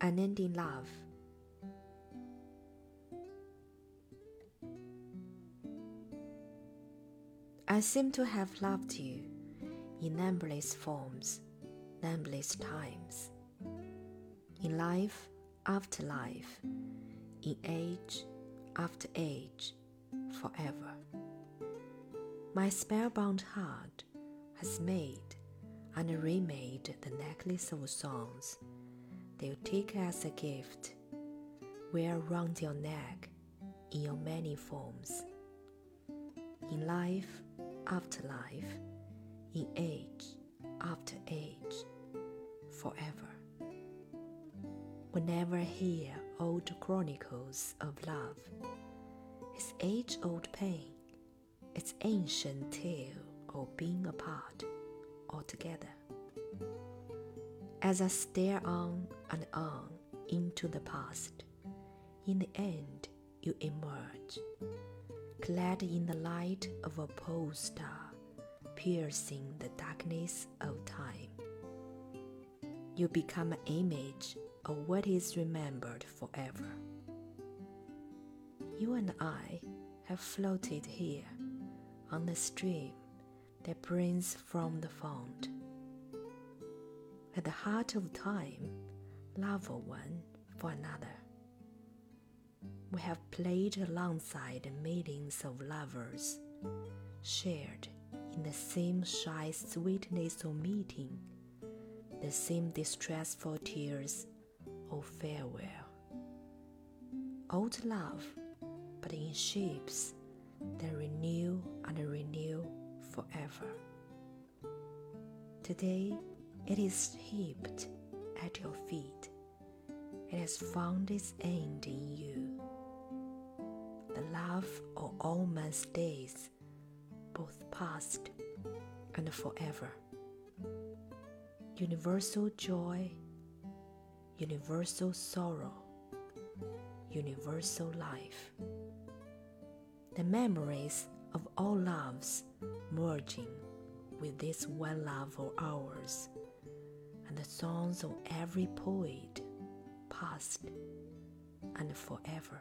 unending love. I seem to have loved you in numberless forms, numberless times, in life after life, in age after age, forever. My spellbound heart has made and remade the necklace of songs they'll take as a gift, wear round your neck in your many forms. In life after life, in age after age, forever. Whenever I hear old chronicles of love, its age old pain, its ancient tale of being apart altogether. As I stare on and on into the past, in the end you emerge, clad in the light of a pole star piercing the darkness of time. You become an image of what is remembered forever. You and I have floated here on the stream that brings from the fount. At the heart of time, love for one for another. We have played alongside millions of lovers, shared in the same shy sweetness of meeting, the same distressful tears of farewell. Old love, but in shapes that renew and renew forever. Today, it is heaped at your feet. It has found its end in you. The love of all man's days, both past and forever. Universal joy, universal sorrow, universal life. The memories of all loves merging with this one love of ours, and the songs of every poet, past and forever.